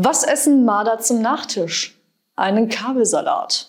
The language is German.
Was essen Marder zum Nachtisch? Einen Kabelsalat.